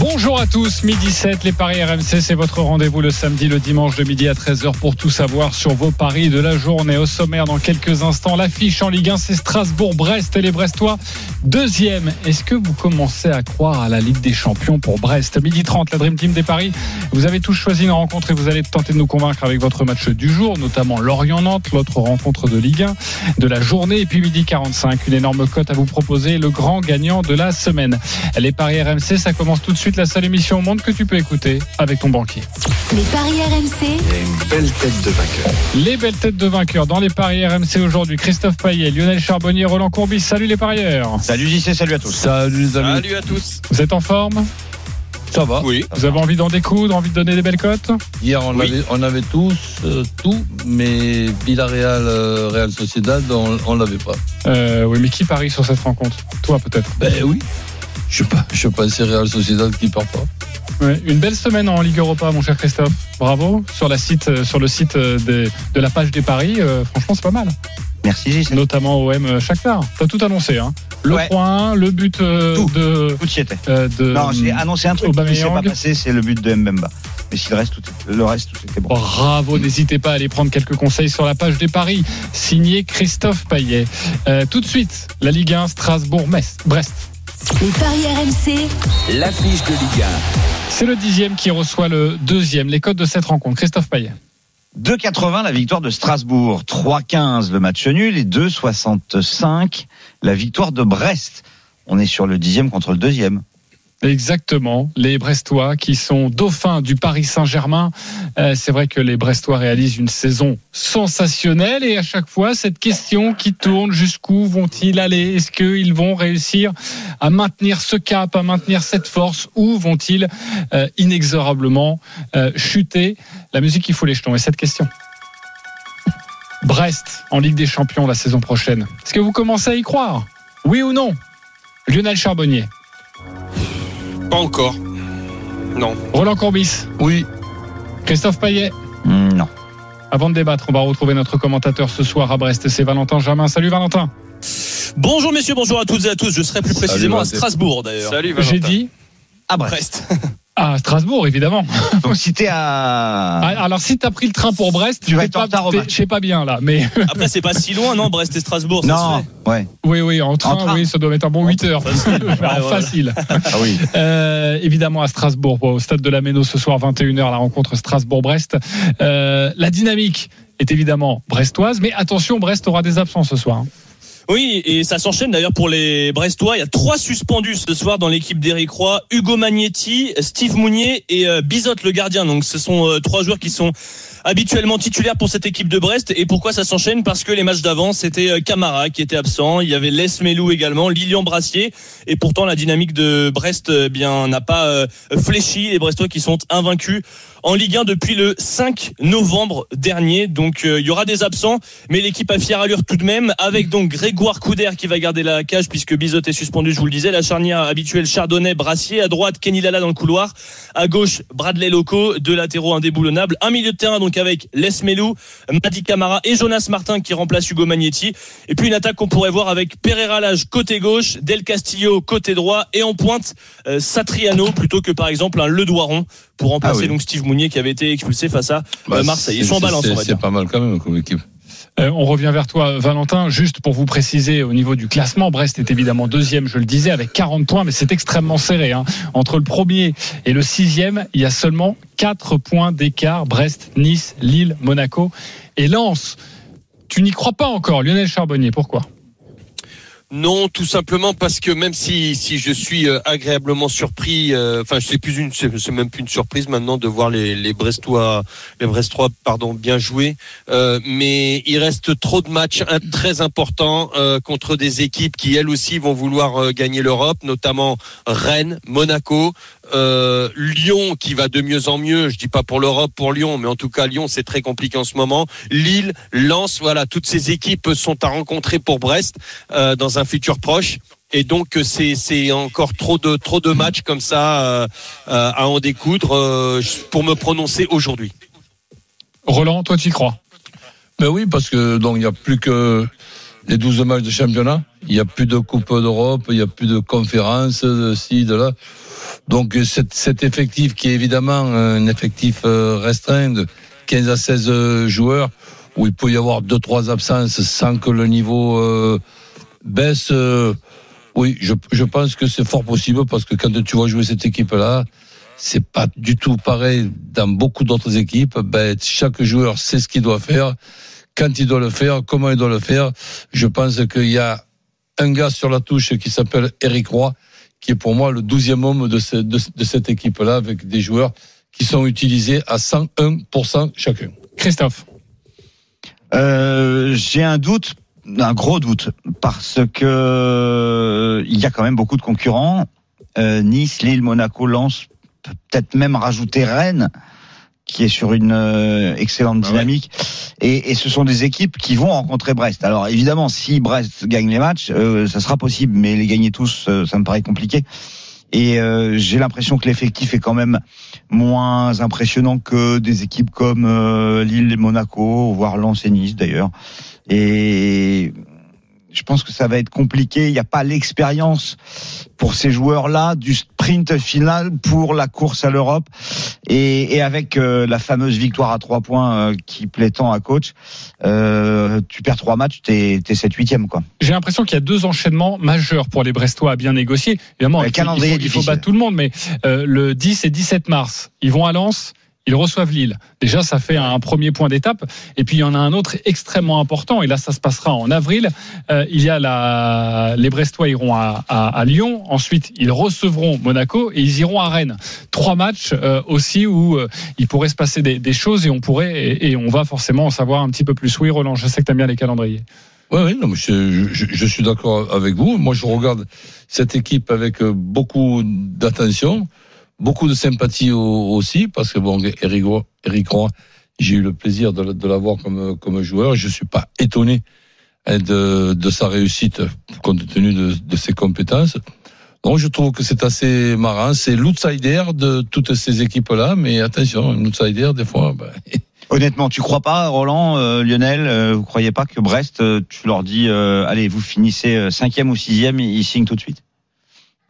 Bonjour à tous, midi 7, les paris RMC, c'est votre rendez-vous le samedi, le dimanche de midi à 13h pour tout savoir sur vos paris de la journée. Au sommaire, dans quelques instants, l'affiche en Ligue 1, c'est Strasbourg-Brest et les Brestois. Deuxième, est-ce que vous commencez à croire à la Ligue des Champions pour Brest? Midi 30, la Dream Team des paris. Vous avez tous choisi une rencontre et vous allez tenter de nous convaincre avec votre match du jour, notamment Lorient-Nantes, l'autre rencontre de Ligue 1 de la journée. Et puis midi 45, une énorme cote à vous proposer, le grand gagnant de la semaine. Les paris RMC, ça commence tout de suite la seule émission au monde que tu peux écouter avec ton banquier. Les paris RMC, belle tête de vainqueur. Les belles têtes de vainqueurs dans les paris RMC aujourd'hui. Christophe Payet, Lionel Charbonnier, Roland Courbis. Salut les parieurs. Salut JC, salut à tous. Salut les amis. Salut à tous. Vous êtes en forme? Ça va Oui. Vous avez envie d'en découdre, envie de donner des belles cotes? Hier, on, Oui. avait, on avait tous euh, tout, mais Villarreal, euh, Real Sociedad, on, on l'avait pas. euh, Oui, mais qui parie sur cette rencontre? Toi peut-être. Ben oui. Je sais pas, je sais pas, c'est Real Sociedad qui part pas. Ouais, une belle semaine en Ligue Europa, mon cher Christophe. Bravo. Sur, la site, euh, sur le site euh, des- de la page des paris, euh, franchement, c'est pas mal. Merci JC. Notamment OM Shakhtar. T'as tout annoncé. Hein. Le Ouais. 3-1, le but euh, Tout. de, Tout y était. euh, de. Non, j'ai annoncé un truc qui s'est pas passé, c'est le but de Mbemba. Mais si le reste, tout est- le reste, tout était bon. Bravo, n'hésitez pas à aller prendre quelques conseils sur la page des paris. Signé Christophe Payet. Euh, tout de suite, la Ligue 1 Strasbourg-Brest. Les paris RMC, L'affiche de Ligue C'est le dixième qui reçoit le deuxième. Les codes de cette rencontre. Christophe Payet. 2,80 la victoire de Strasbourg, 3,15 le match nul et 2,65 la victoire de Brest. On est sur le dixième contre le deuxième. Exactement. Les Brestois qui sont dauphins du Paris Saint-Germain. Euh, c'est vrai que les Brestois réalisent une saison sensationnelle et à chaque fois, cette question qui tourne, jusqu'où vont-ils aller? Est-ce qu'ils vont réussir à maintenir ce cap, à maintenir cette force? Ou vont-ils euh, inexorablement euh, chuter? La musique, il faut les jetons. Et cette question Brest en Ligue des Champions la saison prochaine. Est-ce que vous commencez à y croire? Oui ou non? Lionel Charbonnier. Pas encore. Non. Roland Courbis. Oui, Christophe Payet. Hmm, Non. Avant de débattre, on va retrouver notre commentateur ce soir à Brest. C'est Valentin Jamin. Salut Valentin. Bonjour messieurs, bonjour à toutes et à tous. Je serai plus Salut, précisément à Valentin. Strasbourg d'ailleurs. Salut J'ai dit À Brest. Brest. à Strasbourg, évidemment. Donc si t'es à... Ah, Alors, si t'as pris le train pour Brest, Tu vas être en pas- retard au match. C'est pas bien là, mais Après c'est pas si loin non, Brest et Strasbourg. Ça Non, se ouais. oui, oui, en train, train. oui, ça doit mettre un bon 8 heures. Facile. Ouais, Alors, voilà. facile. Ah oui. Euh, évidemment à Strasbourg, au stade de la Méno ce soir 21h, la rencontre Strasbourg-Brest. Euh, la dynamique est évidemment brestoise, mais attention, Brest aura des absents ce soir. Oui, et ça s'enchaîne d'ailleurs pour les Brestois. Il y a trois suspendus ce soir dans l'équipe d'Éric Roy Hugo Magnetti, Steve Mounier et euh, Bizotte le gardien. Donc ce sont euh, trois joueurs qui sont habituellement titulaires pour cette équipe de Brest. Et pourquoi ça s'enchaîne? Parce que les matchs d'avant, c'était euh, Camara qui était absent. Il y avait Les Melou également, Lilian Brassier. Et pourtant, la dynamique de Brest euh, bien n'a pas euh, fléchi. Les Brestois qui sont invaincus en Ligue 1 depuis le 5 novembre dernier. Donc il y aura des absents, mais l'équipe a fière allure tout de même, avec donc Grégoire Couder qui va garder la cage puisque Bizot est suspendu, je vous le disais. La charnière habituelle Chardonnay, Brassier. À droite, Kenny Lala dans le couloir. À gauche, Bradley Loco, deux latéraux indéboulonnables. Un milieu de terrain avec Les Melou, Madi Camara et Jonas Martin qui remplace Hugo Magnetti. Et puis une attaque qu'on pourrait voir avec Pereira Lage côté gauche, Del Castillo côté droit et en pointe euh, Satriano plutôt que par exemple un Le Doiron pour remplacer Ah oui. donc Steve Mounier qui avait été expulsé face à euh, Bah, Marseille. Ils c'est- sont en balance, c'est- on va C'est dire. pas mal quand même comme équipe. Euh, on revient vers toi, Valentin. Juste pour vous préciser, au niveau du classement, Brest est évidemment deuxième, je le disais, avec 40 points, mais c'est extrêmement serré. hein. Entre le premier et le sixième, il y a seulement 4 points d'écart. Brest, Nice, Lille, Monaco et Lens. Tu n'y crois pas encore, Lionel Charbonnier. Pourquoi? Non, tout simplement parce que même si si je suis euh, agréablement surpris, euh, enfin c'est plus une c'est même plus une surprise maintenant de voir les les Brestois les Brestois pardon bien jouer, euh, mais il reste trop de matchs très importants euh, contre des équipes qui elles aussi vont vouloir gagner l'Europe, notamment Rennes, Monaco. Euh, Lyon qui va de mieux en mieux. Je dis pas pour l'Europe, pour Lyon, mais en tout cas Lyon c'est très compliqué en ce moment. Lille, Lens, voilà, toutes ces équipes sont à rencontrer pour Brest euh, dans un futur proche. Et donc c'est c'est encore trop de trop de matchs comme ça euh, euh, à en découdre euh, pour me prononcer aujourd'hui. Roland, toi, tu y crois? Ben oui, parce que donc il n'y a plus que les 12 matchs de championnat. Il n'y a plus de Coupe d'Europe, il n'y a plus de conférences, de ci, de là. Donc cet, effectif qui est évidemment un effectif euh, restreint de 15 à 16 joueurs, où il peut y avoir deux trois absences sans que le niveau euh, baisse. euh, oui, je, je pense que c'est fort possible parce que quand tu vas jouer cette équipe-là, c'est pas du tout pareil dans beaucoup d'autres équipes. Ben, chaque joueur sait ce qu'il doit faire, quand il doit le faire, comment il doit le faire. Je pense qu'il y a un gars sur la touche qui s'appelle Eric Roy, qui est pour moi le douzième homme de, ce- de, de cette équipe-là, avec des joueurs qui sont utilisés à 101% chacun. Christophe Euh, J'ai un doute, un gros doute, parce que euh, il y a quand même beaucoup de concurrents. Euh, nice, Lille, Monaco, Lens, peut-être même rajouter Rennes, qui est sur une euh, excellente dynamique. Et, et ce sont des équipes qui vont rencontrer Brest. Alors évidemment, si Brest gagne les matchs, euh, ça sera possible, mais les gagner tous, euh, ça me paraît compliqué. Et euh, j'ai l'impression que l'effectif est quand même moins impressionnant que des équipes comme euh, Lille et Monaco, voire Lens et Nice d'ailleurs. Et je pense que ça va être compliqué. Il n'y a pas l'expérience pour ces joueurs-là du sprint final pour la course à l'Europe. Et, et avec euh, la fameuse victoire à trois points euh, qui plaît tant à coach, euh, tu perds trois matchs, t'es t'es 7 8 quoi. J'ai l'impression qu'il y a deux enchaînements majeurs pour les Brestois à bien négocier. Évidemment, Le il faut, calendrier il faut- il faut battre tout le monde, mais le 10 et 17 mars, ils vont à Lens. Ils reçoivent Lille. Déjà, ça fait un premier point d'étape. Et puis, il y en a un autre extrêmement important. Et là, ça se passera en avril. Euh, il y a les Brestois iront à, Lyon. Ensuite, ils recevront Monaco et ils iront à Rennes. Trois matchs euh, aussi où euh, il pourrait se passer des, choses et on pourrait et, on va forcément en savoir un petit peu plus. Oui, Roland, je sais que tu aimes bien les calendriers. Oui, oui, je, suis d'accord avec vous. Moi, je regarde cette équipe avec beaucoup d'attention, beaucoup de sympathie au- aussi, parce que bon, Eric Roy, Eric Roy, j'ai eu le plaisir de, de l'avoir comme, comme joueur. Je suis pas étonné hein, de, de sa réussite compte tenu de, de ses compétences. Donc, je trouve que c'est assez marrant. C'est l'outsider de toutes ces équipes-là, mais attention, un outsider, des fois, ben, Honnêtement, tu crois pas, Roland, euh, Lionel, euh, vous croyez pas que Brest, euh, tu leur dis, euh, allez, vous finissez cinquième ou sixième, ils signent tout de suite?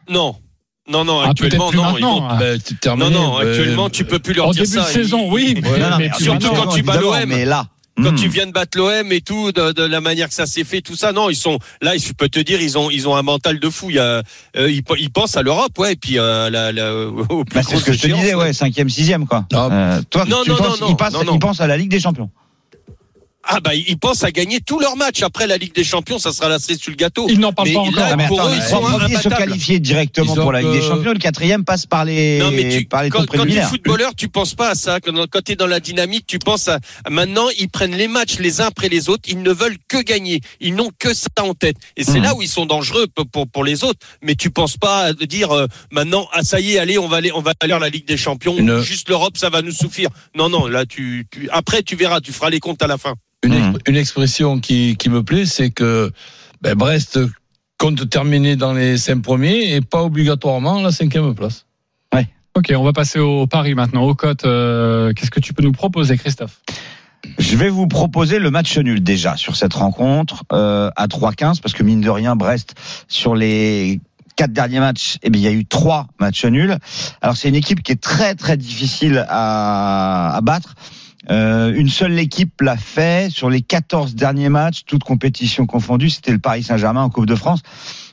Non, non, non. Ah, Actuellement, plus non. Ils vont... ben, c'est terminé. Non, non. Ben, Actuellement, tu peux plus leur En dire début ça. de saison, oui. Ouais, Non, mais surtout quand tu bats l'OM. Mais là, Quand hmm. tu viens de battre l'OM et tout, de, de la manière que ça s'est fait, tout ça, non, ils sont là. Je peux te dire, ils ont, ils ont un mental de fou. Il y a, euh, ils, ils pensent à l'Europe, ouais, et puis euh, la, la, au plus Bah, c'est ce que je te disais, ouais, cinquième, sixième, quoi. Ah. Euh, toi, Non, tu non, penses, non, ils, passent- non, non. ils pensent à la Ligue des Champions. Ah bah ils pensent à gagner tous leurs matchs. Après la Ligue des Champions, ça sera la cerise sur le gâteau. Ils n'en parlent Mais pas là, encore. Ah, mais pour attends, eux, ils sont premiers se qualifient directement pour la Ligue des Champions. Le quatrième passe par les, Non mais tu, par les quand, quand tu es footballeur, tu penses pas à ça. Quand, quand tu es dans la dynamique, tu penses à maintenant ils prennent les matchs les uns après les autres. Ils ne veulent que gagner. Ils n'ont que ça en tête. Et c'est Mhm. là où ils sont dangereux pour, pour, pour les autres. Mais tu penses pas à dire euh, maintenant ah ça y est allez on va aller on va aller à la Ligue des Champions. Une- Juste l'Europe ça va nous suffire. Non non là tu, tu après tu verras tu feras les comptes à la fin. Une, ex- une expression qui, qui me plaît, c'est que ben, Brest compte terminer dans les cinq premiers et pas obligatoirement la cinquième place. Ok, on va passer au Paris maintenant, au cotes. euh, Qu'est-ce que tu peux nous proposer, Christophe? Je vais vous proposer le match nul déjà sur cette rencontre euh, à 3-15 parce que mine de rien Brest sur les quatre derniers matchs, eh bien il y a eu trois matchs nuls. Alors c'est une équipe qui est très très difficile à, à battre. Euh, une seule équipe l'a fait sur les 14 derniers matchs, toutes compétitions confondues. C'était le Paris Saint-Germain en Coupe de France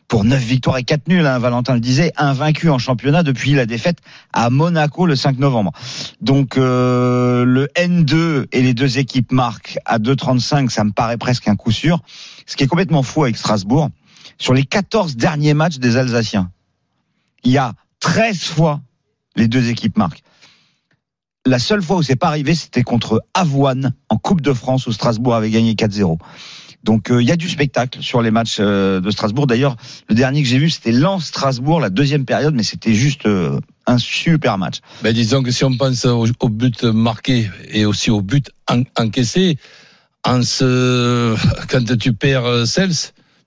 pour 9 victoires et 4 nuls. Hein, Valentin le disait, invaincu en championnat depuis la défaite à Monaco le 5 novembre. Donc euh, le N2 et les deux équipes marquent à 2,35, ça me paraît presque un coup sûr. Ce qui est complètement fou avec Strasbourg, sur les 14 derniers matchs des Alsaciens, il y a 13 fois les deux équipes marquent. La seule fois où c'est pas arrivé, c'était contre Avoine en Coupe de France où Strasbourg avait gagné 4-0. Donc euh, il y a du spectacle sur les matchs euh, de Strasbourg. D'ailleurs, le dernier que j'ai vu, c'était Lens-Strasbourg, la deuxième période, mais c'était juste euh, un super match. Ben, disons que si on pense au, but marqué et aussi au but en- encaissé, quand tu perds Cels,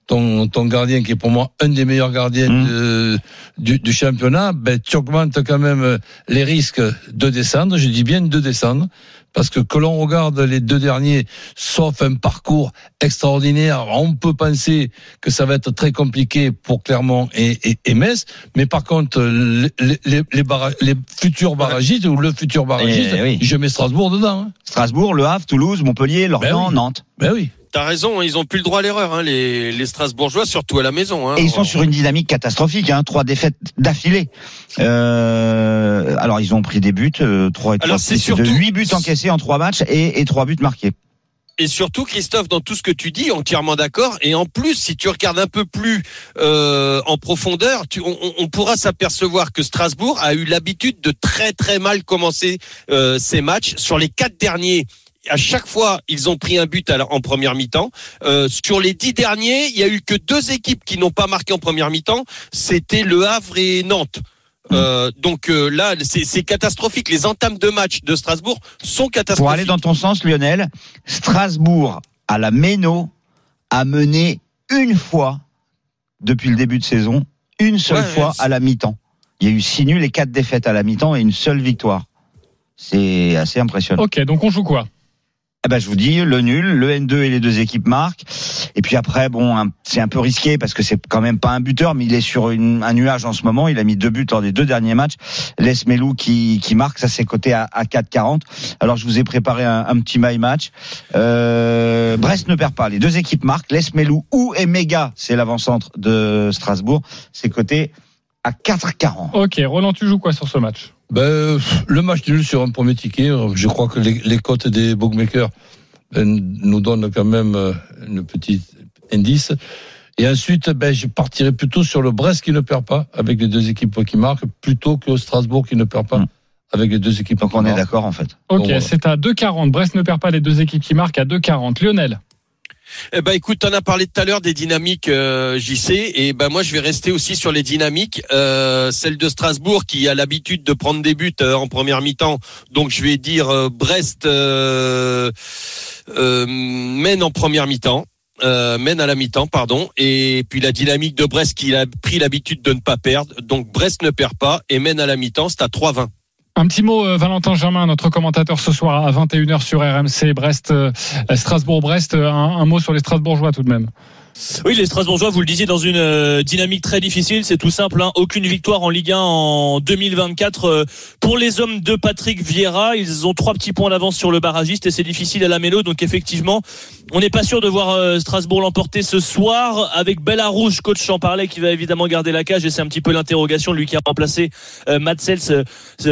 ton, ton gardien qui est pour moi un des meilleurs gardiens Mm. de- du, du championnat, ben, tu augmentes quand même les risques de descendre. Je dis bien de descendre. Parce que que l'on regarde les deux derniers, sauf un parcours extraordinaire, on peut penser que ça va être très compliqué pour Clermont et, et, et Metz. Mais par contre, les, les, les, barra- les futurs barragistes ou le futur barragiste, Eh oui. je mets Strasbourg dedans. Hein. Strasbourg, Le Havre, Toulouse, Montpellier, Lorient, Ben oui. Nantes. Ben oui. T'as raison, hein, ils ont plus le droit à l'erreur, hein, les, les Strasbourgeois, surtout à la maison. Hein. Et ils sont sur une dynamique catastrophique, hein, trois défaites d'affilée. Euh, alors ils ont pris des buts, euh, trois et Alors, c'est de surtout- huit buts encaissés en trois matchs et, et trois buts marqués. Et surtout, Christophe, dans tout ce que tu dis, entièrement d'accord. Et en plus, si tu regardes un peu plus euh, en profondeur, tu, on, on- on pourra s'apercevoir que Strasbourg a eu l'habitude de très très mal commencer euh, ses matchs. Sur les quatre derniers, à chaque fois, ils ont pris un but à la- en première mi-temps. Euh, sur les dix derniers, il y a eu que deux équipes qui n'ont pas marqué en première mi-temps. C'était Le Havre et Nantes. Euh, donc euh, là, c'est catastrophique. Les entames de match de Strasbourg sont catastrophiques. Pour aller dans ton sens, Lionel, Strasbourg à la Méno a mené une fois depuis le début de saison, une seule Ouais, fois à la mi-temps. Il y a eu six nuls et quatre défaites à la mi-temps et une seule victoire. C'est assez impressionnant. Ok, donc on joue quoi? Ben, je vous dis, le nul, le N2 et les deux équipes marquent. Et puis après, bon, c'est un peu risqué parce que c'est quand même pas un buteur, mais il est sur un nuage en ce moment. Il a mis deux buts lors des deux derniers matchs. Les Melou qui, qui marque, ça c'est coté à, à 4,40. Alors je vous ai préparé un, un petit my match. Euh, Brest ne perd pas. Les deux équipes marquent. Les Melou ou Emega, c'est l'avant-centre de Strasbourg. C'est coté à 4,40. Ok, Roland, tu joues quoi sur ce match? Ben, le match nul sur un premier ticket, euh, je crois que les, les cotes des bookmakers euh, nous donnent quand même euh, une petite indice. Et ensuite, ben, je partirai plutôt sur le Brest qui ne perd pas, avec les deux équipes qui marquent, plutôt que Strasbourg qui ne perd pas, Hmm. avec les deux équipes Donc on est d'accord en fait. Ok, c'est à 2,40. Brest ne perd pas les deux équipes qui marquent à 2,40. Lionel? Eh ben écoute, t'en as parlé tout à l'heure des dynamiques euh, JC et ben moi je vais rester aussi sur les dynamiques. Euh, celle de Strasbourg qui a l'habitude de prendre des buts euh, en première mi-temps, donc je vais dire euh, Brest mène en première mi-temps. Mène à la mi-temps, pardon, et puis la dynamique de Brest qui a pris l'habitude de ne pas perdre, donc Brest ne perd pas et mène à la mi-temps, c'est à 3-20. Un petit mot, euh, Valentin Germain, notre commentateur ce soir à 21h sur RMC, Brest, euh, Strasbourg-Brest. euh, Un, un mot sur les Strasbourgeois tout de même. Oui, les Strasbourgeois, vous le disiez, dans une euh, dynamique très difficile. C'est tout simple. hein. Aucune victoire en Ligue 1 en 2024 euh, pour les hommes de Patrick Vieira. Ils ont trois petits points d'avance sur le barragiste et c'est difficile à la mélo. Donc effectivement, on n'est pas sûr de voir euh, Strasbourg l'emporter ce soir avec Bellarouche, coach en qui va évidemment garder la cage. Et c'est un petit peu l'interrogation, lui qui a remplacé Matt Sels,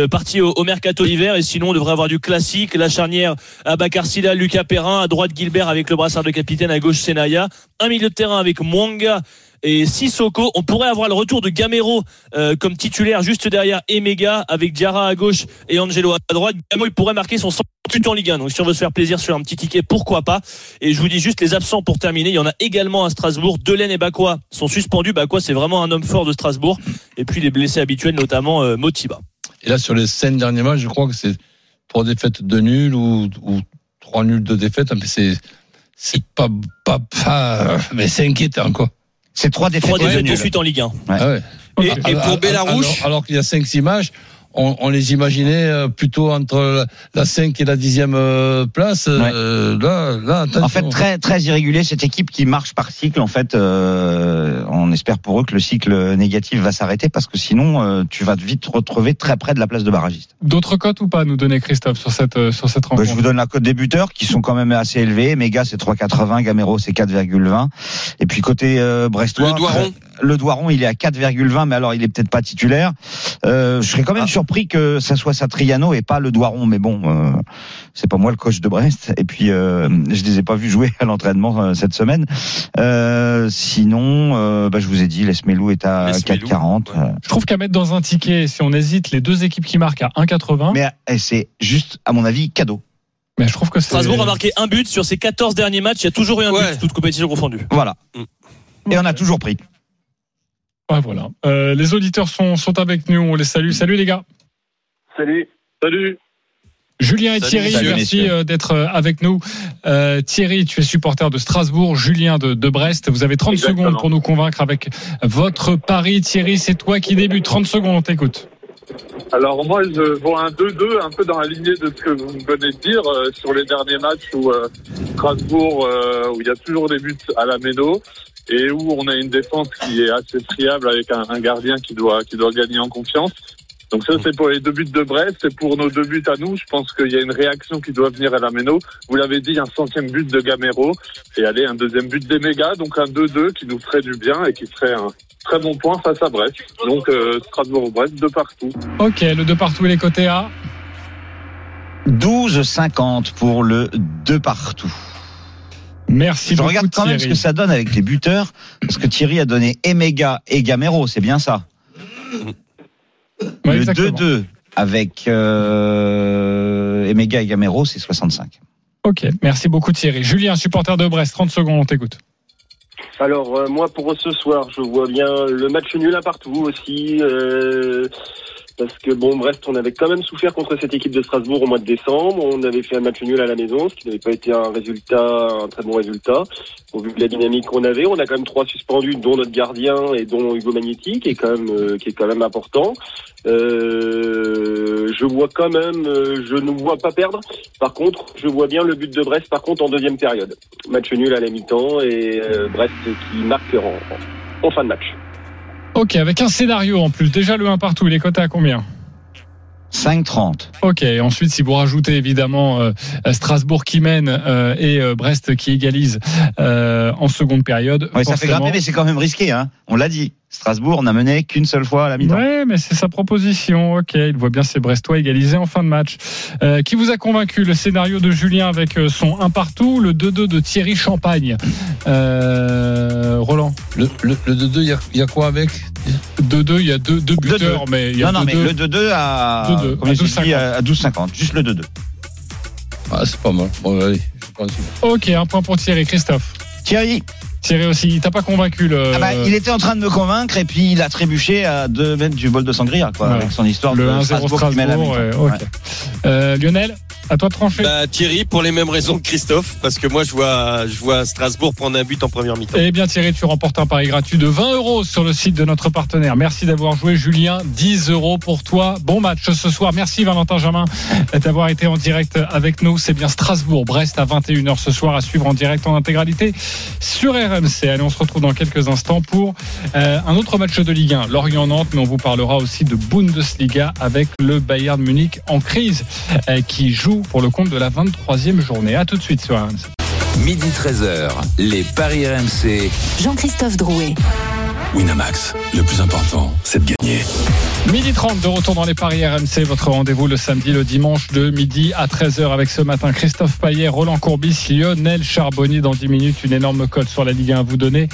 parti au, au mercato d'hiver. Et sinon, on devrait avoir du classique. La charnière à Silla, Lucas Perrin, à droite Gilbert avec le brassard de capitaine, à gauche Senaya un milieu de terrain avec Mwanga et Sissoko. On pourrait avoir le retour de Gamero euh, comme titulaire juste derrière Emega avec Diarra à gauche et Angelo à droite. Gamero il pourrait marquer son 100 but en Ligue 1. Donc si on veut se faire plaisir sur un petit ticket, pourquoi pas? Et je vous dis juste les absents pour terminer. Il y en a également à Strasbourg. Delaine et Bakwa sont suspendus. Bakwa c'est vraiment un homme fort de Strasbourg. Et puis les blessés habituels notamment euh, Motiba. Et là, sur les cinq derniers matchs, je crois que c'est trois défaites de nul ou, ou trois nuls de défaites. Mais c'est, c'est pas, pas, pas, mais c'est inquiétant, quoi. C'est trois défaites Trois défaites de suite en Ligue 1. Ah ouais. Et, et pour Bellarouche, Alors, alors qu'il y a 5-6 matchs, on, on les imaginait euh, plutôt entre la, la 5 et la 10e euh, place. Euh, Là, là, attention. En fait, très très irrégulier cette équipe qui marche par cycle. En fait, euh, on espère pour eux que le cycle négatif va s'arrêter parce que sinon, euh, tu vas vite te retrouver très près de la place de barragiste. D'autres cotes ou pas à nous donner, Christophe, sur cette, euh, sur cette Bah, rencontre je vous donne la cote des buteurs qui sont quand même assez élevés. Mega c'est 3,80, Gamero c'est 4,20. Et puis côté euh, brestois, Le Doiron. le Doiron il est à 4,20, mais alors il est peut-être pas titulaire. Euh, je serais quand même Ah. Surpris que ça soit Satriano et pas le Doiron, mais bon, euh, c'est pas moi le coach de Brest. Et puis euh, je les ai pas vus jouer à l'entraînement euh, cette semaine. Euh, sinon, euh, bah, je vous ai dit, Lesmelou est à Les Smelou, 4,40. ouais. euh, Je trouve qu'à mettre dans un ticket, si on hésite, les deux équipes qui marquent à 1,80, mais, Mais euh, c'est juste, à mon avis, cadeau. je trouve que c'est. Strasbourg a marqué un but sur ses 14 derniers matchs. Il y a toujours eu un Ouais. but, toute compétition confondue. Voilà. Mm. Et on a toujours pris. Ouais, voilà. Euh, les auditeurs sont, sont avec nous. On les salue. Salut les gars. Salut. Salut. Julien et Salut, Thierry, salut, merci euh, d'être euh, avec nous. Euh, Thierry, tu es supporter de Strasbourg, Julien de, de Brest. Vous avez 30 Exactement. secondes pour nous convaincre avec votre pari. Thierry, c'est toi qui débute. 30 secondes, on t'écoute. Alors moi, je vois un 2-2, un peu dans la lignée de ce que vous venez de dire euh, sur les derniers matchs où euh, Strasbourg, euh, où il y a toujours des buts à la méno et où on a une défense qui est assez friable avec un, un gardien qui doit qui doit gagner en confiance. Donc ça, c'est pour les deux buts de Brest. Et pour nos deux buts à nous, je pense qu'il y a une réaction qui doit venir à la méno. Vous l'avez dit, un centième but de Gamero. Et allez, un deuxième but des mégas. Donc un 2-2 qui nous ferait du bien et qui serait un très bon point face à Brest. Donc euh, Strasbourg-Brest de partout. Ok, le 2 partout, il est coté à 12,50 pour le 2 partout. Merci Je beaucoup, regarde quand même ce que ça donne avec les buteurs, parce que Thierry a donné Emega et Gamero, c'est bien ça. Ouais, le exactement. 2-2 avec euh, Emega et Gamero, c'est 65. Ok, merci beaucoup Thierry. Julien, supporter de Brest, 30 secondes, on t'écoute. Alors euh, moi pour ce soir, je vois bien le match nul à partout aussi. euh, parce que bon, Brest, on avait quand même souffert contre cette équipe de Strasbourg au mois de décembre. On avait fait un match nul à la maison, ce qui n'avait pas été un résultat, un très bon résultat. Au vu de la dynamique qu'on avait, on a quand même trois suspendus, dont notre gardien et dont Hugo Magnetti, qui est quand même, euh, qui est quand même important. Euh, je vois quand même, euh, je ne vois pas perdre. Par contre, je vois bien le but de Brest, par contre, en deuxième période. Match nul à la mi-temps et euh, Brest qui marque en fin de match. Ok, avec un scénario en plus. Déjà le 1 partout, il est coté à combien 5-30. Ok, ensuite si vous rajoutez évidemment euh, Strasbourg qui mène euh, et euh, Brest qui égalise euh, en seconde période. Ouais, ça fait grimper, mais c'est quand même risqué. Hein. On l'a dit. Strasbourg n'a mené qu'une seule fois à la mi-temps. Ouais, mais c'est sa proposition. Ok, il voit bien ses Brestois égalisés en fin de match. Euh, qui vous a convaincu Le scénario de Julien avec euh, son 1 partout, le 2-2 de Thierry Champagne. Euh, Roland? Le, le, le 2-2, il y a, il y a quoi avec? 2-2, il y a deux, deux buteurs, mais il y a Non, non, mais 2-2. le 2-2 à, 2-2, comme à j'ai 12,50. dit, à 12,50. Juste le 2-2. Ah, c'est pas mal. Bon, allez, je. Ok, un point pour Thierry. Christophe. Thierry, Thierry aussi, il t'a pas convaincu le. ah bah, il était en train de me convaincre et puis il a trébuché à 2 mètres du bol de sangria, quoi, Ouais. avec son histoire le de 1-0 Strasbourg, qui la Strasbourg. ouais, Ouais. ok. Euh, Lionel, à toi de trancher. Bah, Thierry, pour les mêmes raisons que Christophe, parce que moi, je vois, je vois Strasbourg prendre un but en première mi-temps. Eh bien Thierry, tu remportes un pari gratuit de 20 euros sur le site de notre partenaire. Merci d'avoir joué Julien, 10 euros pour toi. Bon match ce soir. Merci Valentin Jamin d'avoir été en direct avec nous. C'est bien Strasbourg, Brest à 21h ce soir à suivre en direct en intégralité sur RMC. Allez, on se retrouve dans quelques instants pour euh, un autre match de Ligue 1, Lorient-Nantes, mais on vous parlera aussi de Bundesliga avec le Bayern Munich en crise euh, qui joue pour le compte de la 23e journée. À tout de suite sur RMC. Midi 13h, les Paris RMC. Jean-Christophe Drouet. Winamax, le plus important, c'est de gagner. Midi 30 de retour dans les Paris RMC, votre rendez-vous le samedi, le dimanche de midi à 13h avec ce matin Christophe Payet, Roland Courbis, Lionel Charbonnier dans 10 minutes, une énorme cote sur la Ligue 1 à vous donner.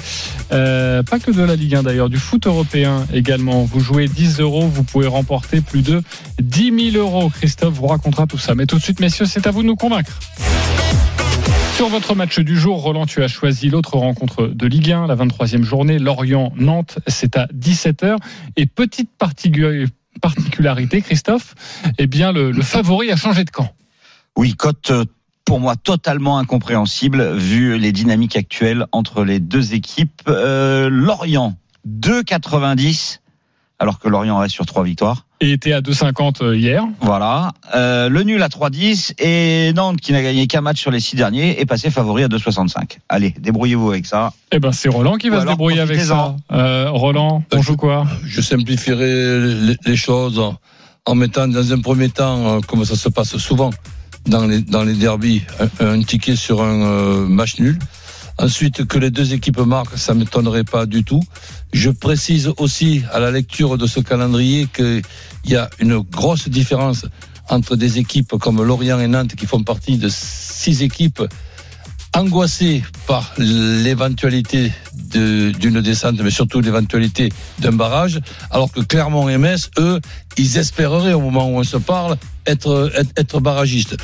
Euh, pas que de la Ligue 1 d'ailleurs, du foot européen également. Vous jouez 10 euros, vous pouvez remporter plus de 10 000 euros. Christophe vous racontera tout ça. Mais tout de suite, messieurs, c'est à vous de nous convaincre. Sur votre match du jour, Roland, tu as choisi l'autre rencontre de Ligue 1, la 23e journée, Lorient-Nantes, c'est à 17h. Et petite particu- particularité, Christophe, eh bien, le, le favori a changé de camp. Oui, cote euh, pour moi totalement incompréhensible vu les dynamiques actuelles entre les deux équipes. Euh, Lorient 2,90 alors que Lorient reste sur trois victoires. Et était à 2,50 hier. Voilà. Euh, le nul à 3,10 et Nantes qui n'a gagné qu'un match sur les six derniers est passé favori à 2,65. Allez, débrouillez-vous avec ça. Eh ben, c'est Roland qui va se débrouiller avec ça. Euh, Roland, on Euh, joue quoi Je simplifierai les, les choses en, mettant dans un premier temps, euh, comme ça se passe souvent dans les, dans les derbies, un, un ticket sur un euh, match nul. Ensuite, que les deux équipes marquent, ça ne m'étonnerait pas du tout. Je précise aussi à la lecture de ce calendrier qu'il y a une grosse différence entre des équipes comme Lorient et Nantes qui font partie de six équipes angoissées par l'éventualité d'une descente, mais surtout l'éventualité d'un barrage, alors que Clermont et Metz, eux, ils espéreraient au moment où on se parle être, être, être barragistes.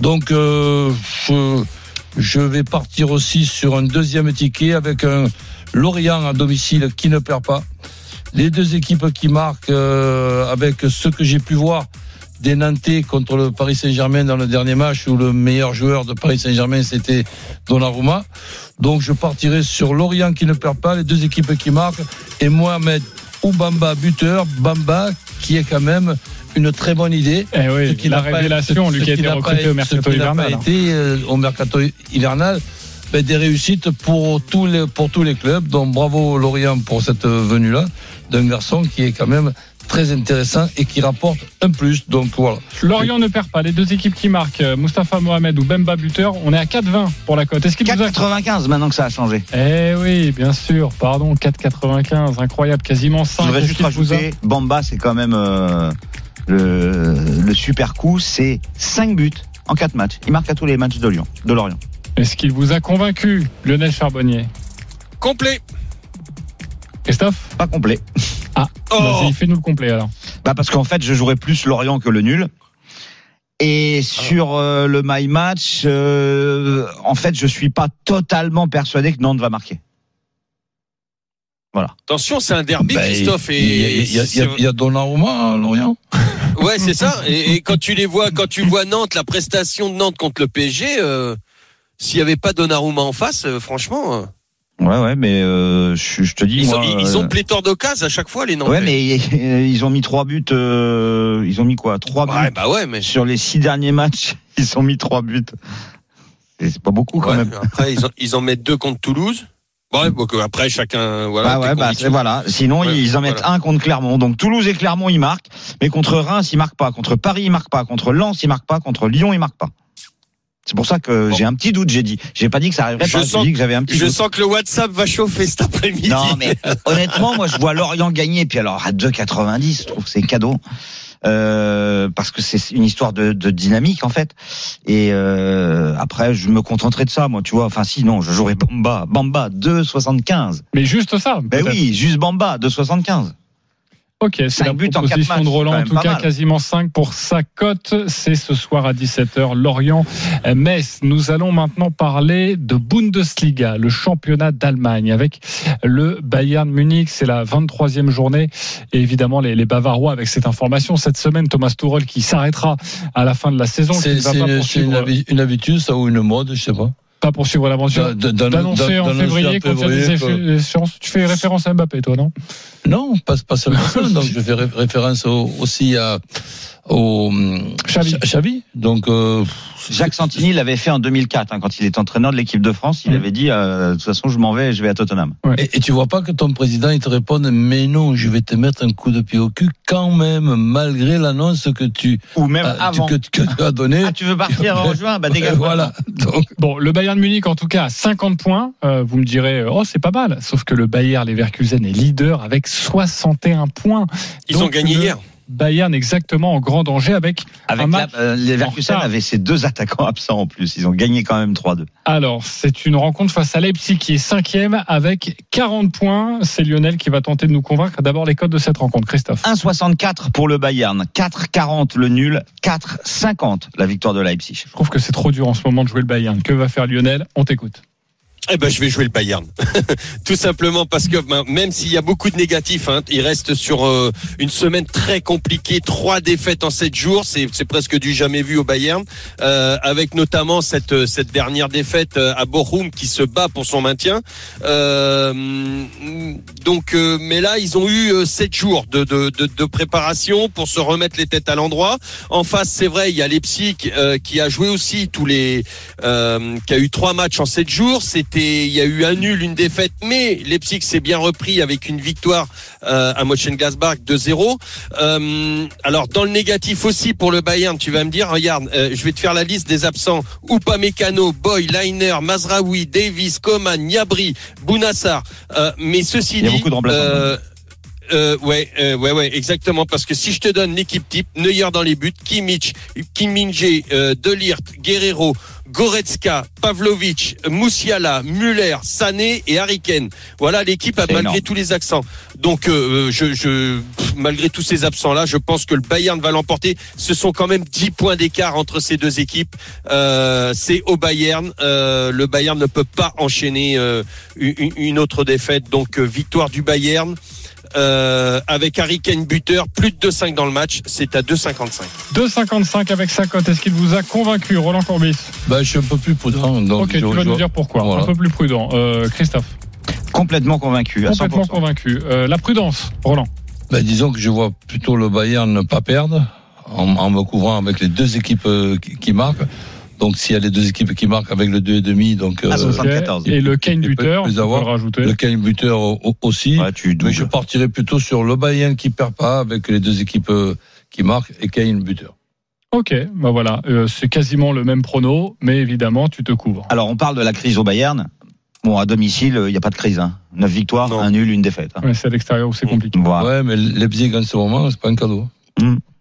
Donc, euh, je, je vais partir aussi sur un deuxième ticket avec un Lorient à domicile qui ne perd pas Les deux équipes qui marquent, euh, avec ce que j'ai pu voir des Nantais contre le Paris Saint-Germain dans le dernier match où le meilleur joueur de Paris Saint-Germain c'était Donnarumma. Donc je partirai sur Lorient qui ne perd pas, les deux équipes qui marquent et Mohamed ou Bamba buteur, Bamba qui est quand même une très bonne idée. Eh oui, Ce qui la pas- révélation, lui qui a été recruté pas- au mercato ce qui n'a pas hivernal. été euh, au mercato hivernal. ben, des réussites pour tous les pour tous les clubs. Donc bravo Lorient pour cette venue là d'un garçon qui est quand même très intéressant et qui rapporte un plus. Donc voilà. Lorient ne perd pas. Les deux équipes qui marquent, euh, Mustapha Mohamed ou Bemba buteur, on est à 4,20 pour la cote. Est-ce qu'il vous a 4,95 maintenant que ça a changé. Eh oui, bien sûr. Pardon, 4,95. Incroyable, quasiment 5. Je voudrais juste rajouter, Bamba, c'est quand même euh, le, le super coup, c'est 5 buts en 4 matchs. Il marque à tous les matchs de Lyon, de Lorient. Est-ce qu'il vous a convaincu, Lionel Charbonnier? Complet. Christophe? Pas complet. Ah, Oh. vas-y, fais-nous le complet alors. Bah parce qu'en fait, je jouerais plus Lorient que le nul. Et sur euh, le my match, euh, en fait, je suis pas totalement persuadé que Nantes va marquer. Voilà. Attention, c'est un derby, Ben, Christophe. il y a- Et y y y Donnarumma à Lorient. Ouais, c'est ça. Et, et quand tu les vois, quand tu vois Nantes, la prestation de Nantes contre le PSG, euh, s'il y avait pas Donnarumma en face, euh, franchement, euh, Ouais, ouais, mais euh, je, je te dis, ils, moi, ont, ils, ont pléthore d'occasions à chaque fois les Nantais. Ouais, mais ils ont mis trois buts. ils ont mis quoi Trois buts Ouais, bah ouais, mais sur les six derniers matchs. Ils ont mis trois buts. C'est pas beaucoup quand Ouais, même. après ils en, ils en mettent deux contre Toulouse. Ouais, bon, que après chacun, voilà. Bah ouais, bah voilà. Sinon, Ouais, ils en mettent voilà. un contre Clermont. Donc Toulouse et Clermont, ils marquent. Mais contre Reims, ils marquent pas. Contre Paris, ils marquent pas. Contre Lens, ils marquent pas. Contre Lyon, ils marquent pas. C'est pour ça que Bon. j'ai un petit doute. J'ai dit. J'ai pas dit que ça arriverait Je pas. Sens- dit que j'avais un petit Je doute. sens que le WhatsApp va chauffer cet après-midi. Non, mais honnêtement, moi, je vois Lorient gagner. Puis alors, à 2,90, je trouve c'est cadeau. Euh, parce que c'est une histoire de, de dynamique en fait. Et euh, après je me contenterai de ça moi tu vois. Enfin si non je jouerai Bamba. Bamba 2,75 Mais juste ça. ben oui juste Bamba 2,75 Ok, c'est la buts en proposition matchs, de Roland, en tout cas mal. quasiment 5 pour sa cote. C'est ce soir à 17h, Lorient, Metz. Nous allons maintenant parler de Bundesliga, le championnat d'Allemagne, avec le Bayern Munich. C'est la 23e journée. Et évidemment, les, les Bavarois, avec cette information, cette semaine, Thomas Tuchel qui s'arrêtera à la fin de la saison. C'est une, une habitude, ça, ou une mode, je sais pas. Pas poursuivre l'aventure. D'annoncer en février quand il y a des échéances. Tu fais référence à Mbappé, toi, non? Non, pas, pas seulement ça. Donc, je fais ré- référence au- aussi à, au Xavi. Ch- Xavi. Donc, euh, Jacques Santini l'avait fait en 2004 hein, quand il était entraîneur de l'équipe de France il avait dit euh, de toute façon je m'en vais je vais à Tottenham et, et tu vois pas que ton président, il te réponde, mais non, je vais te mettre un coup de pied au cul quand même, malgré l'annonce que tu, ou même avant que, que tu as donnée. ah tu veux partir en juin? Bah dégage voilà. Donc, Bon, le Bayern Munich, en tout cas, à 50 points. Euh, vous me direz, oh, c'est pas mal. Sauf que le Bayern Leverkusen est leader avec 61 points. Ils ont gagné le hier. Bayern exactement en grand danger avec. avec Un la, match euh, les en Leverkusen avaient ses deux attaquants absents en plus ils ont gagné quand même 3-2 Alors, c'est une rencontre face à Leipzig qui est cinquième avec 40 points. C'est Lionel qui va tenter de nous convaincre. D'abord, les codes de cette rencontre, Christophe. 1,64 pour le Bayern 4,40 le nul 4,50 la victoire de Leipzig Je trouve que c'est trop dur en ce moment de jouer le Bayern. Que va faire Lionel? On t'écoute. Eh ben, je vais jouer le Bayern. Tout simplement parce que ben, même s'il y a beaucoup de négatifs, hein, il reste sur euh, une semaine très compliquée, trois défaites en sept jours, c'est presque du jamais vu au Bayern, euh, avec notamment cette cette dernière défaite euh, à Bochum qui se bat pour son maintien. Euh, donc, euh, mais là, ils ont eu euh, sept jours de, de, de, préparation pour se remettre les têtes à l'endroit. En face, c'est vrai, il y a Leipzig euh, qui a joué aussi tous les, euh, qui a eu trois matchs en sept jours. C'était, il y a eu un nul, une défaite, mais Leipzig s'est bien repris avec une victoire euh, à Mönchengladbach 2-0. Euh, alors dans le négatif aussi pour le Bayern, tu vas me dire, regarde, euh, je vais te faire la liste des absents. Upamecano, Boy, Leiner, Mazraoui, Davis, Coman, Niabri, Bounassar. Euh, mais ceci Il y a dit, beaucoup de remplaçants. euh, euh, ouais, euh, ouais, ouais, exactement. Parce que si je te donne l'équipe type, Neuer dans les buts, Kimmich, Kim Min-jae, euh, Delirte, Guerrero, Goretzka, Pavlovic, Moussiala, Muller, Sané et Harry Kane. Voilà l'équipe a malgré énorme. tous les accents. Donc, euh, je, malgré tous ces absents-là, je pense que le Bayern va l'emporter. Ce sont quand même 10 points d'écart entre ces deux équipes. Euh, C'est au Bayern. Euh, le Bayern ne peut pas enchaîner une, une autre défaite. Donc, victoire du Bayern. Euh, avec Harry Kane buteur, plus de 2,5 dans le match, c'est à 2,55. 2,55 avec sa cote. Est-ce qu'il vous a convaincu, Roland Courbis? Ben, je suis un peu plus prudent. Donc Ok, je- tu vas je- nous dire pourquoi. Voilà. Un peu plus prudent. Euh, Christophe, Complètement convaincu. À complètement 100%. convaincu. Euh, la prudence, Roland. Ben, disons que je vois plutôt le Bayern ne pas perdre en, en me couvrant avec les deux équipes qui, qui marquent. Donc s'il y a les deux équipes qui marquent avec le 2,5, donc euh, 74. Et le Kane buteur, avoir. le rajouter. le Kane buteur au- au- aussi. Ouais, tu Mais je partirais plutôt sur le Bayern qui perd pas avec les deux équipes euh, qui marquent et Kane buteur. Ok, bah voilà, Euh, c'est quasiment le même prono, mais évidemment, tu te couvres. Alors, on parle de la crise au Bayern. Bon, à domicile, il n'y a pas de crise. Hein. 9 victoires, Non. un nul, une défaite. hein. Ouais, c'est à l'extérieur où c'est compliqué. Voilà. Ouais, mais Leipzig en ce moment, c'est pas un cadeau.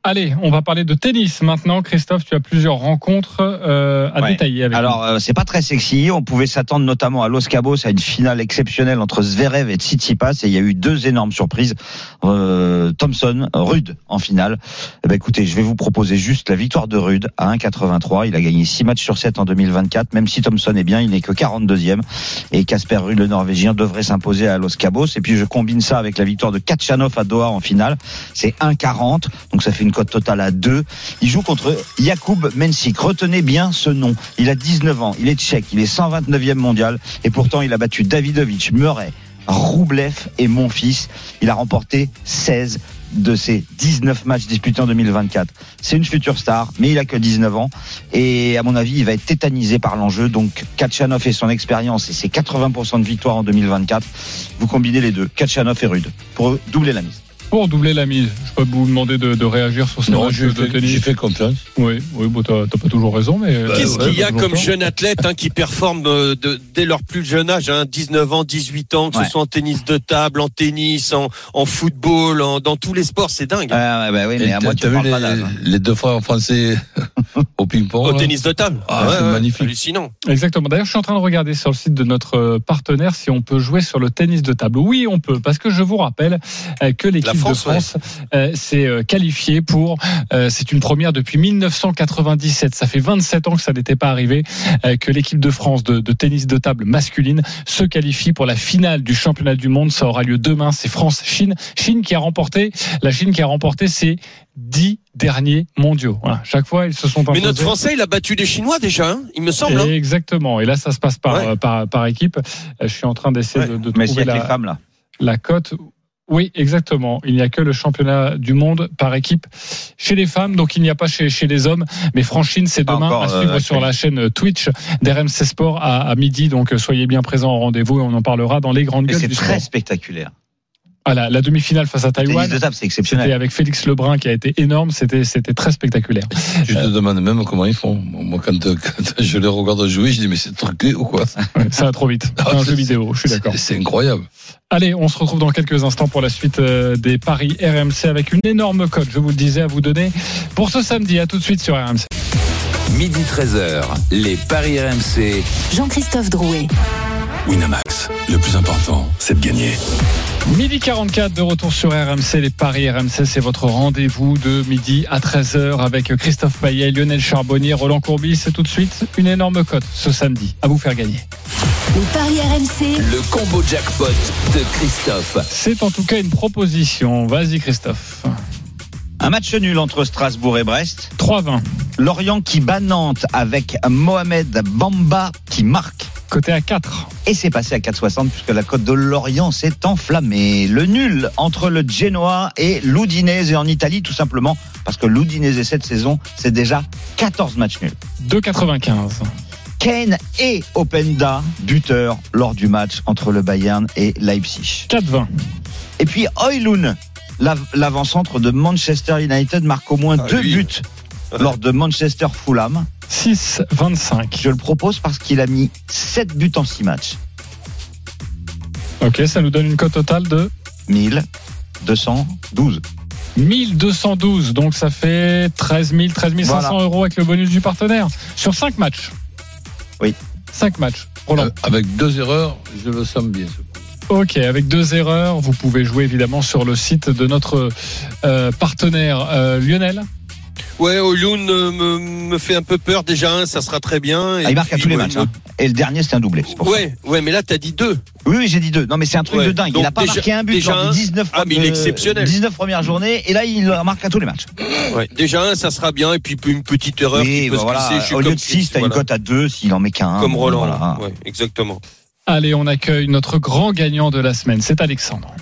Allez, on va parler de tennis maintenant. Christophe, tu as plusieurs rencontres euh, à Ouais. détailler avec Alors, euh, c'est pas très sexy. On pouvait s'attendre notamment à Los Cabos à une finale exceptionnelle entre Zverev et Tsitsipas. Et il y a eu deux énormes surprises. Euh, Thompson, Rude en finale. Eh ben, écoutez, je vais vous proposer juste la victoire de Rude à 1,83. Il a gagné 6 matchs sur 7 en 2024. Même si Thompson est bien, il n'est que 42e. Et Casper Rude, le Norvégien, devrait s'imposer à Los Cabos. Et puis, je combine ça avec la victoire de Kachanov à Doha en finale. C'est 1,40. Donc, ça fait une cote totale à 2. Il joue contre Jakub Mensik. Retenez bien ce nom. Il a 19 ans. Il est tchèque. Il est 129e mondial. Et pourtant, il a battu Davidovic, Murray, Roublev et Monfils. Il a remporté 16 de ses 19 matchs disputés en 2024. C'est une future star, mais il a que 19 ans. Et à mon avis, il va être tétanisé par l'enjeu. Donc, Kachanov et son expérience et ses 80% de victoires en 2024. Vous combinez les deux, Kachanov et Rude, pour doubler la mise. Pour doubler la mise, je peux vous demander de, de réagir sur matchs j'ai de fait, tennis. j'ai fait confiance. Oui, oui, bon, t'as pas toujours raison, mais Bah, Qu'est-ce ouais, qu'il y a toujours comme tort. jeunes athlètes hein, qui performent euh, de- dès leur plus jeune âge, hein, 19 ans, 18 ans, que Ouais. ce soit en tennis de table, en tennis, en, en football, en- dans tous les sports, c'est dingue. Ah, bah oui, mais à moi, tu vu parles les, pas hein. les deux frères français au ping-pong Au là tennis de table. Ah, c'est magnifique. Hallucinant. Exactement. D'ailleurs, je suis en train de regarder sur le site de notre euh, partenaire si on peut jouer sur le tennis de table. Oui, on peut, parce que je vous rappelle euh, que l'équipe La de France, France euh, s'est euh, qualifiée pour. euh, C'est une première depuis 1997. Ça fait 27 ans que ça n'était pas arrivé euh, que l'équipe de France de, de tennis de table masculine se qualifie pour la finale du championnat du monde. Ça aura lieu demain. C'est France-Chine. Chine qui a remporté. La Chine qui a remporté ses dix derniers mondiaux. Voilà. Chaque fois, ils se sont Mais imposés. notre Français, il a battu les Chinois déjà, hein, il me semble. hein. Exactement. Et là, ça se passe par, Ouais. euh, par, par équipe. Euh, Je suis en train d'essayer Ouais. de, de Mais trouver a que les la, femmes, là. la cote. Oui, exactement. Il n'y a que le championnat du monde par équipe chez les femmes, donc il n'y a pas chez, chez les hommes. Mais Franchine, c'est demain encore, à euh, suivre sur la chaîne Twitch d'RMC Sport à, à midi. Donc euh, soyez bien présents au rendez-vous et on en parlera dans les grandes gueules c'est très sport. spectaculaire. Ah, la, la demi-finale face à Taïwan, c'est c'était exceptionnel. avec Félix Lebrun qui a été énorme. C'était c'était très spectaculaire. Je te demande même comment ils font. Moi, quand, quand je les regarde jouer, je dis, mais c'est truqué ou quoi Ouais, ça va trop vite. C'est un jeu vidéo. Je suis d'accord. C'est c'est incroyable. Allez, on se retrouve dans quelques instants pour la suite euh, des paris RMC avec une énorme cote, je vous le disais, à vous donner pour ce samedi. À tout de suite sur RMC. Midi 13h, les Paris RMC. Jean-Christophe Drouet. Winamax, le plus important, c'est de gagner. Midi 44 de retour sur RMC. Les paris RMC, c'est votre rendez-vous de midi à 13h avec Christophe Payet, Lionel Charbonnier, Roland Courbis. C'est tout de suite une énorme cote ce samedi à vous faire gagner. Les paris RMC. Le combo jackpot de Christophe. C'est en tout cas une proposition. Vas-y Christophe. Un match nul entre Strasbourg et Brest. 3-20. Lorient qui bat Nantes avec Mohamed Bamba qui marque. Côté à 4. Et c'est passé à 4,60 puisque la cote de Lorient s'est enflammée. Le nul entre le Genoa et l'Udinese en Italie tout simplement parce que l'Udinese cette saison c'est déjà 14 matchs nuls. 2,95. Kane et Openda buteurs lors du match entre le Bayern et Leipzig. 4,20. Et puis Oilun, l'avant-centre de Manchester United, marque au moins Ah, deux lui. buts lors de Manchester Fulham. 6,25. Je le propose parce qu'il a mis 7 buts en 6 matchs. Ok, ça nous donne une cote totale de 1212. 1212, donc ça fait 13 000, 13 500 Voilà. euros avec le bonus du partenaire sur 5 matchs. Oui. 5 matchs. Roland. Euh, Avec deux erreurs, je le sens bien. coup. Ok, avec deux erreurs, vous pouvez jouer évidemment sur le site de notre euh, partenaire euh, Lionel. Ouais, Oyun euh, me, me fait un peu peur déjà, hein, ça sera très bien. Et Ah, il marque à tous les ouais, matchs. hein. et le dernier c'était un doublé. ça. Ouais, ouais, mais là t'as dit deux. Oui, oui, j'ai dit deux. Non, mais c'est un truc Ouais. de dingue. Donc il a pas déjà- marqué un but déjà lors un- des 19, Ah, mais il est exceptionnel. 19 premières journées et là il marque à tous les matchs. Ouais. Déjà un, ça sera bien, et puis une petite erreur qui Oui, peut bah se voilà. glisser. Au lieu comme de 6, t'as une cote à 2 s'il en met qu'un. Comme Roland. Voilà. Ouais, exactement. Allez, on accueille notre grand gagnant de la semaine, c'est Alexandre.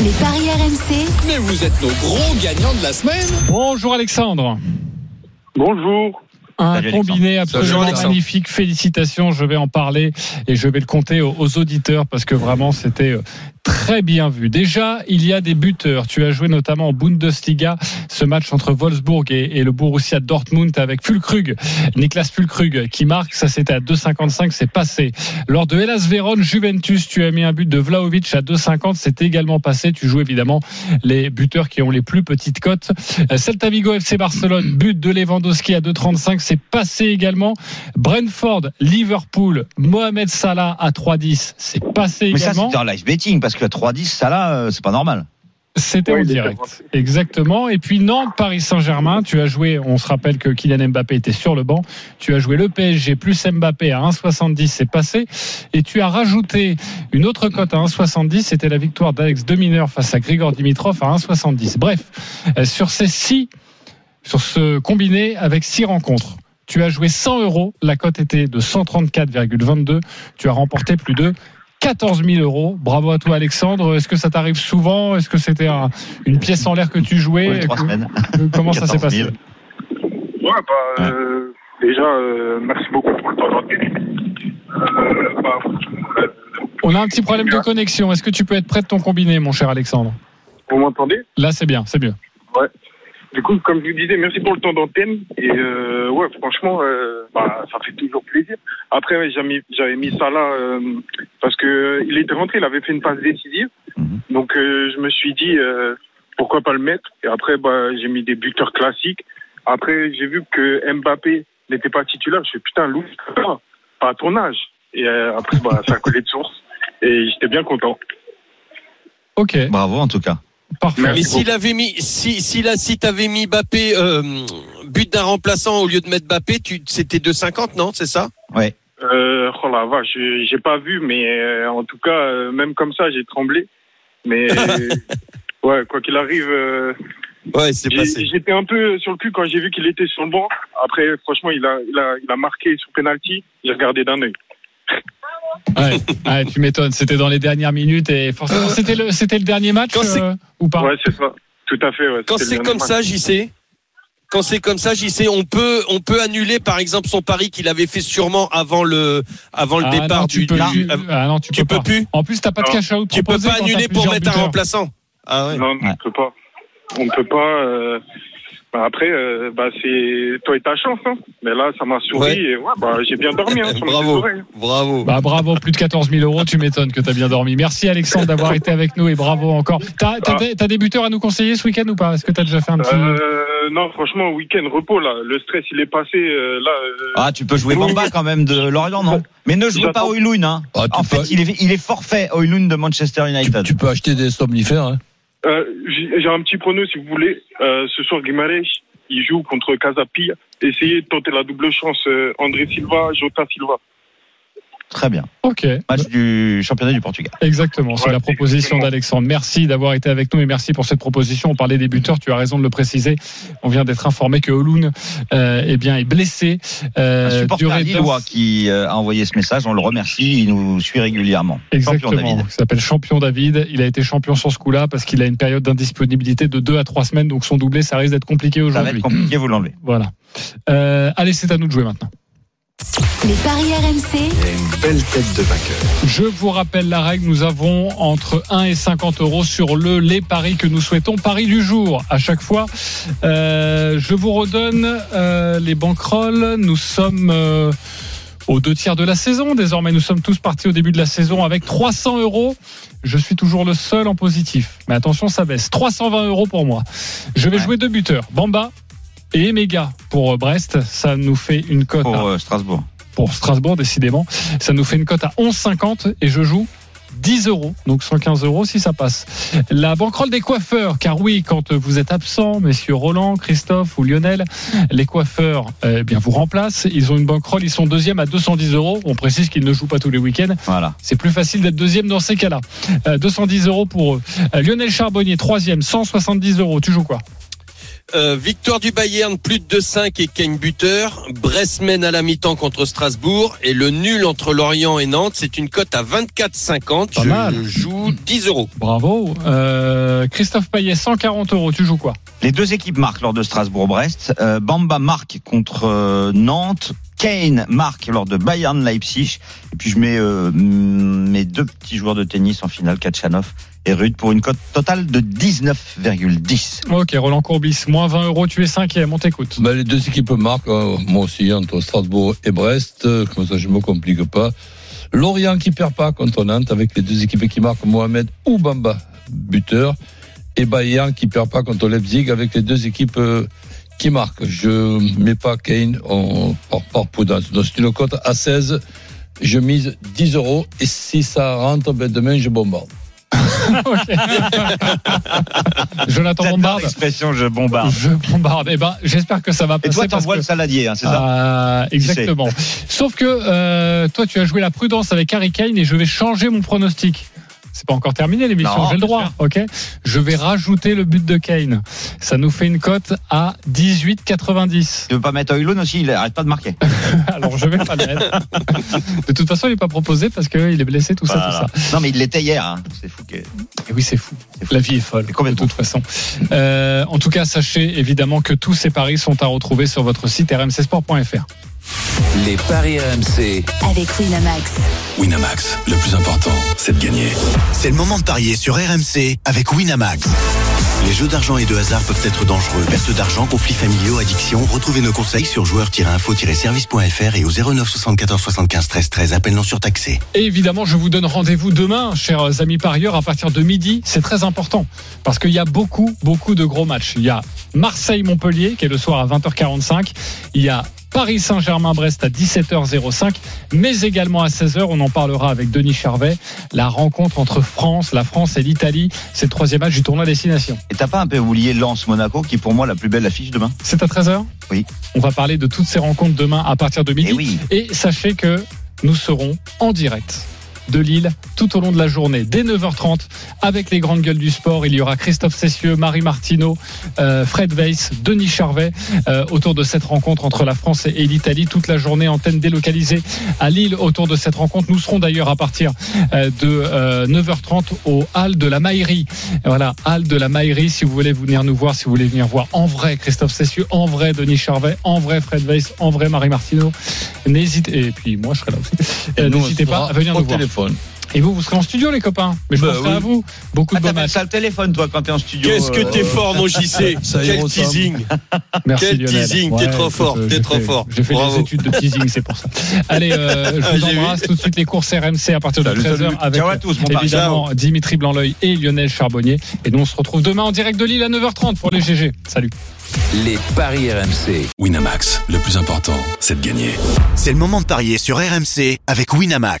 Les paris RMC, Mais vous êtes nos gros gagnants de la semaine. Bonjour Alexandre. Bonjour. Un Salut, combiné absolument magnifique. Félicitations. Je vais en parler et je vais le compter aux, aux auditeurs parce que vraiment c'était euh, très bien vu. Déjà, il y a des buteurs. Tu as joué notamment en Bundesliga ce match entre Wolfsburg et, et le Borussia Dortmund avec Fulkrug, Niklas Fulkrug qui marque. Ça c'était à 2,55, c'est passé. Lors de Hellas Vérone Juventus, tu as mis un but de Vlaovic à 2,50, c'est également passé. Tu joues évidemment les buteurs qui ont les plus petites cotes. Euh, Celta Vigo FC Barcelone, but de Lewandowski à 2,35, c'est passé également. Brentford, Liverpool, Mohamed Salah à 3,10, c'est passé Mais ça également. c'était un live betting parce que à 3-10, ça là, euh, c'est pas normal. C'était Ouais, en direct. Exactement. Et puis Nantes, Paris Saint-Germain, tu as joué, on se rappelle que Kylian Mbappé était sur le banc. Tu as joué le PSG plus Mbappé à 1,70, c'est passé. Et tu as rajouté une autre cote à 1,70, c'était la victoire d'Alex Demineur face à Grigor Dimitrov à 1,70. Bref, euh, sur ces six, sur ce combiné avec six rencontres, tu as joué 100 euros. La cote était de 134,22. Tu as remporté plus de 14 000 euros. Bravo à toi, Alexandre. Est-ce que ça t'arrive souvent? Est-ce que c'était un- une pièce en l'air que tu jouais? Trois semaines. Euh, Comment ça s'est 14 passé 000. Ouais, bah, euh, déjà, euh, merci beaucoup pour le temps. Euh, bah, On a un petit problème de connexion. Est-ce que tu peux être près de ton combiné, mon cher Alexandre? Vous m'entendez? Là, c'est bien, c'est mieux. Du coup, comme je vous disais, merci pour le temps d'antenne. Et euh, ouais, franchement, euh, bah, ça fait toujours plaisir. Après, ouais, j'avais mis, j'avais mis ça là euh, parce que euh, il était rentré, il avait fait une passe décisive. Mhm. Donc, euh, je me suis dit euh, pourquoi pas le mettre? Et après, bah, j'ai mis des buteurs classiques. Après, j'ai vu que Mbappé n'était pas titulaire. Je fais putain, Lou, pas à ton âge. Et euh, après, bah, ça a collé de source. Et j'étais bien content. Ok, Bravo en tout cas. Parfait. Mais s'il avait mis, si, si là, si t'avais mis Mbappé, euh, but d'un remplaçant au lieu de mettre Mbappé, tu, c'était 2,50, non? C'est ça? Ouais. Euh, oh la vache, j'ai pas vu, mais euh, en tout cas, euh, même comme ça, j'ai tremblé. Mais ouais, quoi qu'il arrive, euh, Ouais, c'est j'ai- passé. j'étais un peu sur le cul quand j'ai vu qu'il était sur le banc. Après, franchement, il a, il a, il a marqué sur penalty. J'ai regardé d'un œil. Ouais, ouais, tu m'étonnes. C'était dans les dernières minutes et forcément, c'était le, c'était le dernier match euh, ou pas? Ouais, c'est ça. Tout à fait. Ouais, Quand c'est comme match. ça, JC, quand c'est comme ça, JC, on peut, on peut annuler, par exemple, son pari qu'il avait fait sûrement avant le, avant le Ah départ non, du, peux, du- ah, non, tu, tu peux, plus? En plus, t'as pas de cash out Tu peux pas annuler pour mettre un remplaçant. Ah ouais. Non, on ne peut pas. On ne peut pas. euh, bah après, euh, bah c'est toi et ta chance. Hein. Mais là, ça m'a souri Ouais. et ouais, bah, j'ai bien dormi. Hein, Bravo. Bravo. Bah bravo, plus de 14 000 euros, tu m'étonnes que t'as bien dormi. Merci Alexandre d'avoir été avec nous et bravo encore. T'as t'as Ah. des, t'as des buteurs à nous conseiller ce week-end ou pas? Est-ce que t'as déjà fait un petit... Euh, non, franchement, week-end repos là. Le stress, il est passé. euh, là, euh, Ah, tu peux jouer. Bamba quand même de Lorient, non? Mais ne joue pas. Oilun. Hein. Ah, tu En peux- fait, il est, il est forfait Oilun de Manchester Tu, United. tu peux acheter des somnifères. Hein. Euh, j'ai un petit prono si vous voulez. Euh, ce soir, Guimarães, il joue contre Casapia. Essayez de tenter la double chance. euh, André Silva, Jota Silva. Très bien. Ok, Match du championnat du Portugal. exactement, c'est Ouais, la proposition d'Alexandre. Merci d'avoir été avec nous et merci pour cette proposition. On parlait des buteurs, tu as raison de le préciser. On vient d'être informé que Oloun euh, eh bien, est blessé. Euh, Un supporter lillois qui euh, a envoyé ce message, on le remercie, il nous suit régulièrement. Champion Exactement. David. Il s'appelle Champion David. Il a été champion sur ce coup-là parce qu'il a une période d'indisponibilité de 2 à 3 semaines. Donc son doublé, ça risque d'être compliqué Ça va être aujourd'hui. compliqué, vous l'enlevez. Voilà. Euh, allez, c'est à nous de jouer maintenant. Les paris RMC, une belle tête de vainqueur. Je vous rappelle la règle. Nous avons entre 1 et 50 euros sur le les paris que nous souhaitons. Paris du jour à chaque fois. Euh, je vous redonne euh, les banquerolles. Nous sommes euh, aux deux tiers de la saison. Désormais, nous sommes tous partis au début de la saison avec 300 euros. Je suis toujours le seul en positif. Mais attention, ça baisse. 320 euros pour moi. Je vais Ouais. jouer deux buteurs. Bamba et Emega pour euh, Brest. Ça nous fait une cote à Pour euh, Strasbourg. pour Strasbourg, décidément. Ça nous fait une cote à 11,50 et je joue 10 euros, donc 115 euros si ça passe. La banquerolle des coiffeurs, car oui, quand vous êtes absent, messieurs Roland, Christophe ou Lionel, les coiffeurs eh bien vous remplacent. Ils ont une banquerolle, ils sont deuxième à 210 euros. On précise qu'ils ne jouent pas tous les week-ends. Voilà. C'est plus facile d'être deuxième dans ces cas-là. Euh, 210 euros pour eux. Euh, Lionel Charbonnier, troisième, 170 euros. Tu joues quoi? Euh, victoire du Bayern, plus de 2-5 et Kane buteur. Brest mène à la mi-temps contre Strasbourg. Et le nul entre Lorient et Nantes, c'est une cote à 24,50. Pas Je mal. joue 10 euros. Bravo. Euh, Christophe Payet, 140 euros. Tu joues quoi? Les deux équipes marquent lors de Strasbourg-Brest. Euh, Bamba marque contre euh, Nantes. Kane marque lors de Bayern-Leipzig. Et puis je mets mes deux petits joueurs de tennis en finale, Kachanov et Rude, pour une cote totale de 19,10. Ok, Roland Courbis, moins 20 euros. Tu es cinquième. On t'écoute. Ben, les deux équipes marquent, euh, moi aussi, entre Strasbourg et Brest. Euh, Comme ça, je me complique pas. Lorient qui perd pas contre Nantes avec les deux équipes qui marquent Mohamed ou Bamba, buteur. Et Bayern qui perd pas contre Leipzig avec les deux équipes euh, qui marquent. Je mets pas Kane en, par, par prudence. Donc, c'est une cote à 16. Je mise 10 euros. Et si ça rentre, ben, demain, je bombarde. Jonathan bombarde. L'expression je bombarde. Je bombarde. Eh ben, j'espère que ça va Et passer. toi, parce t'envoies que- le saladier, hein, c'est ça Ah, exactement. Sauf que euh, toi, tu as joué la prudence avec Harry Kane et je vais changer mon pronostic. C'est pas encore terminé l'émission, j'ai le droit, ok Je vais rajouter le but de Kane. Ça nous fait une cote à 18,90. Tu veux pas mettre Oilon aussi Il arrête pas de marquer. Alors je vais pas le mettre. De toute façon, il n'est pas proposé parce qu'il est blessé, tout ça, tout ça. Non, mais il l'était hier. hein. C'est fou. que- Et oui, c'est fou. La vie est folle. Combien de toute façon. Euh, en tout cas, sachez évidemment que tous ces paris sont à retrouver sur votre site rmcsport.fr. Les paris RMC. Avec Winamax. Winamax, le plus important, c'est de gagner. C'est le moment de parier sur RMC avec Winamax. Les jeux d'argent et de hasard peuvent être dangereux. Perte d'argent, conflits familiaux, addiction. Retrouvez nos conseils sur joueurs-info-service.fr et au 09 74 75 13 13. Appel non surtaxé. Et évidemment, je vous donne rendez-vous demain, chers amis parieurs, à partir de midi. C'est très important parce qu'il y a beaucoup, beaucoup de gros matchs. Il y a Marseille-Montpellier qui est le soir à 20h45. Il y a Paris Saint-Germain-Brest à 17h05, mais également à 16h, on en parlera avec Denis Charvet, la rencontre entre France, la France et l'Italie. C'est le troisième match du tournoi Destination. Et t'as pas un peu oublié Lens-Monaco, qui est pour moi la plus belle affiche demain? C'est à 13h Oui. On va parler de toutes ces rencontres demain à partir de midi. Eh oui. Et sachez que nous serons en direct de Lille tout au long de la journée dès 9h30 avec les grandes gueules du sport. Il y aura Christophe Cessieux, Marie Martineau, euh, Fred Weiss, Denis Charvet euh, autour de cette rencontre entre la France et l'Italie. Toute la journée, antenne délocalisée à Lille autour de cette rencontre. Nous serons d'ailleurs à partir euh, de euh, 9h30 au Hall de la Maillerie. Voilà, Hall de la Maillerie. Si vous voulez venir nous voir, si vous voulez venir voir en vrai Christophe Cessieux, en vrai Denis Charvet, en vrai Fred Weiss, en vrai Marie Martineau, n'hésitez. Et puis moi, je serai là aussi. Euh, N'hésitez pas à venir nous voir. téléphone. Et vous, vous serez en studio, les copains. Mais je Bah oui. à vous. Beaucoup Ah, de matchs. ça le téléphone, toi, quand t'es en studio. Qu'est-ce que euh, t'es fort, mon JC Quel teasing Merci Quel Lionel. teasing, t'es trop fort, écoute, t'es trop fait- fort. J'ai fait Bravo. des études de teasing, c'est pour ça. Allez, euh, je vous J'ai embrasse tout de suite les courses RMC à partir de Salut, 13h salut. avec Ciao à tous, mon évidemment Dimitri Blanc-L'œil et Lionel Charbonnier. Et nous, on se retrouve demain en direct de Lille à 9h30 pour les GG. Salut. Les paris RMC. Winamax, le plus important, c'est de gagner. C'est le moment de parier sur RMC avec Winamax.